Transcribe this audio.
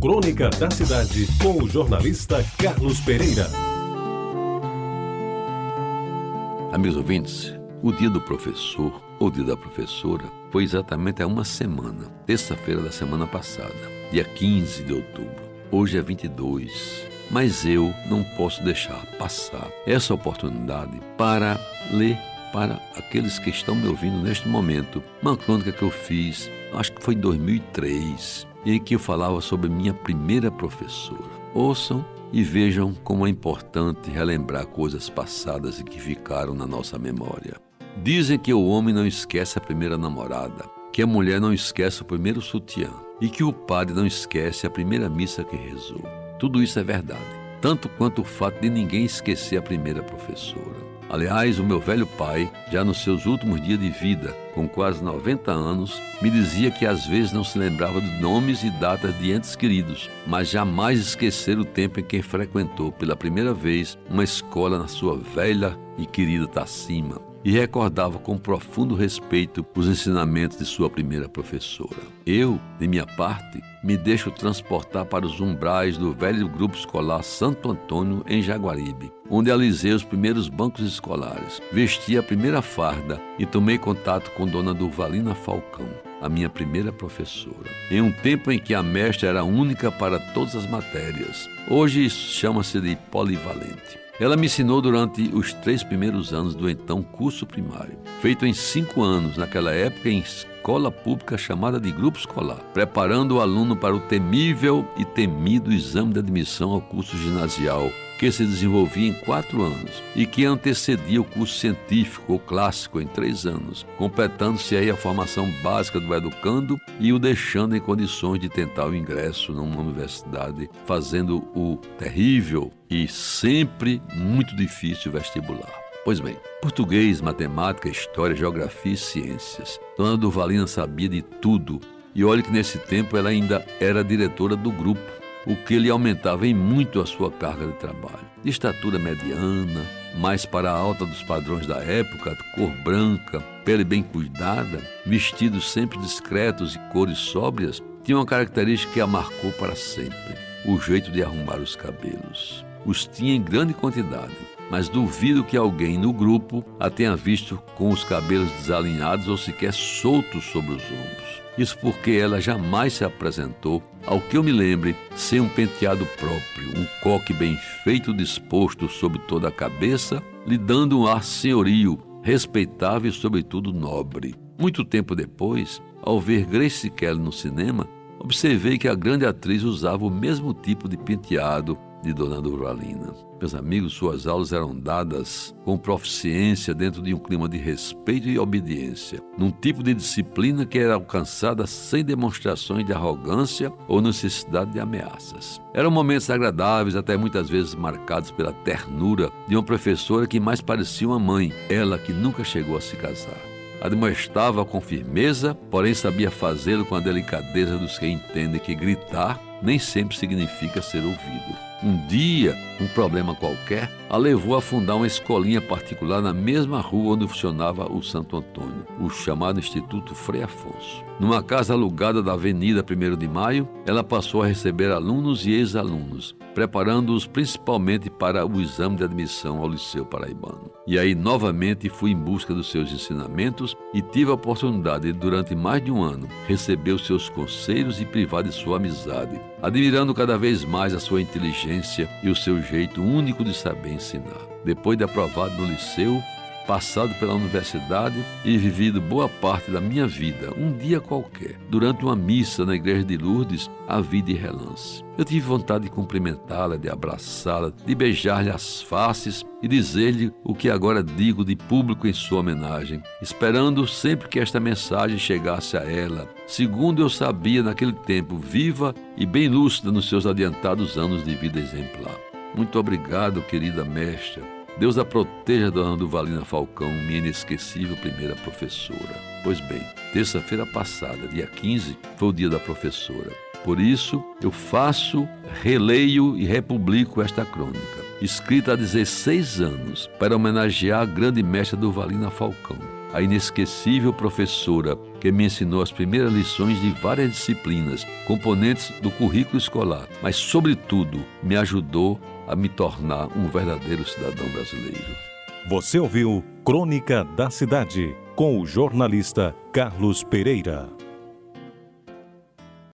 Crônica da Cidade, com o jornalista Carlos Pereira. Amigos ouvintes, o dia do professor ou dia da professora foi exatamente há uma semana, terça-feira da semana passada, dia 15 de outubro. Hoje é 22, mas eu não posso deixar passar essa oportunidade para ler para aqueles que estão me ouvindo neste momento uma crônica que eu fiz, acho que foi em 2003, em que eu falava sobre minha primeira professora. Ouçam e vejam como é importante relembrar coisas passadas e que ficaram na nossa memória. Dizem que o homem não esquece a primeira namorada, que a mulher não esquece o primeiro sutiã e que o padre não esquece a primeira missa que rezou. Tudo isso é verdade, tanto quanto o fato de ninguém esquecer a primeira professora. Aliás, o meu velho pai, já nos seus últimos dias de vida, com quase 90 anos, me dizia que às vezes não se lembrava de nomes e datas de entes queridos, mas jamais esquecer o tempo em que frequentou pela primeira vez uma escola na sua velha e querida Tacima e recordava com profundo respeito os ensinamentos de sua primeira professora. Eu, de minha parte, me deixo transportar para os umbrais do velho grupo escolar Santo Antônio, em Jaguaribe, onde alisei os primeiros bancos escolares, vesti a primeira farda e tomei contato com Dona Durvalina Falcão, a minha primeira professora. Em um tempo em que a mestra era única para todas as matérias, hoje chama-se de polivalente. Ela me ensinou durante os três primeiros anos do então curso primário, feito em cinco anos, naquela época em escola pública chamada de grupo escolar, preparando o aluno para o temível e temido exame de admissão ao curso ginasial, que se desenvolvia em quatro anos e que antecedia o curso científico ou clássico em três anos, completando-se aí a formação básica do educando e o deixando em condições de tentar o ingresso numa universidade, fazendo o terrível e sempre muito difícil vestibular. Pois bem, português, matemática, história, geografia e ciências. Dona Duvalina sabia de tudo e olhe que nesse tempo ela ainda era diretora do grupo, o que lhe aumentava em muito a sua carga de trabalho. De estatura mediana, mais para a alta dos padrões da época, cor branca, pele bem cuidada, vestidos sempre discretos e cores sóbrias, tinha uma característica que a marcou para sempre: o jeito de arrumar os cabelos os tinha em grande quantidade, mas duvido que alguém no grupo a tenha visto com os cabelos desalinhados ou sequer soltos sobre os ombros. Isso porque ela jamais se apresentou, ao que eu me lembre, sem um penteado próprio, um coque bem feito disposto sobre toda a cabeça, lhe dando um ar senhorio, respeitável e sobretudo nobre. Muito tempo depois, ao ver Grace Kelly no cinema, observei que a grande atriz usava o mesmo tipo de penteado de Dona Durvalina. Meus amigos, suas aulas eram dadas com proficiência dentro de um clima de respeito e obediência, num tipo de disciplina que era alcançada sem demonstrações de arrogância ou necessidade de ameaças. Eram momentos agradáveis, até muitas vezes marcados pela ternura de uma professora que mais parecia uma mãe, ela que nunca chegou a se casar. Admoestava com firmeza, porém sabia fazê-lo com a delicadeza dos que entendem que gritar nem sempre significa ser ouvido. Um dia, um problema qualquer a levou a fundar uma escolinha particular na mesma rua onde funcionava o Santo Antônio, o chamado Instituto Frei Afonso. Numa casa alugada da Avenida 1 de Maio, ela passou a receber alunos e ex-alunos, preparando-os principalmente para o exame de admissão ao Liceu Paraibano. E aí, novamente, fui em busca dos seus ensinamentos e tive a oportunidade de, durante mais de um ano, receber os seus conselhos e privar de sua amizade, admirando cada vez mais a sua inteligência e o seu jeito único de saber ensinar. Depois de aprovado no liceu, passado pela universidade e vivido boa parte da minha vida, um dia qualquer, durante uma missa na igreja de Lourdes, a vida e relance. Eu tive vontade de cumprimentá-la, de abraçá-la, de beijar-lhe as faces e dizer-lhe o que agora digo de público em sua homenagem, esperando sempre que esta mensagem chegasse a ela, segundo eu sabia naquele tempo, viva e bem lúcida nos seus adiantados anos de vida exemplar. Muito obrigado, querida mestra Deus a proteja, dona Duvalina Falcão, minha inesquecível primeira professora. Pois bem, terça-feira passada, dia 15, foi o dia da professora. Por isso, eu faço, releio e republico esta crônica, escrita há 16 anos, para homenagear a grande mestra Duvalina Falcão a inesquecível professora que me ensinou as primeiras lições de várias disciplinas, componentes do currículo escolar, mas, sobretudo, me ajudou a me tornar um verdadeiro cidadão brasileiro. Você ouviu Crônica da Cidade com o jornalista Carlos Pereira.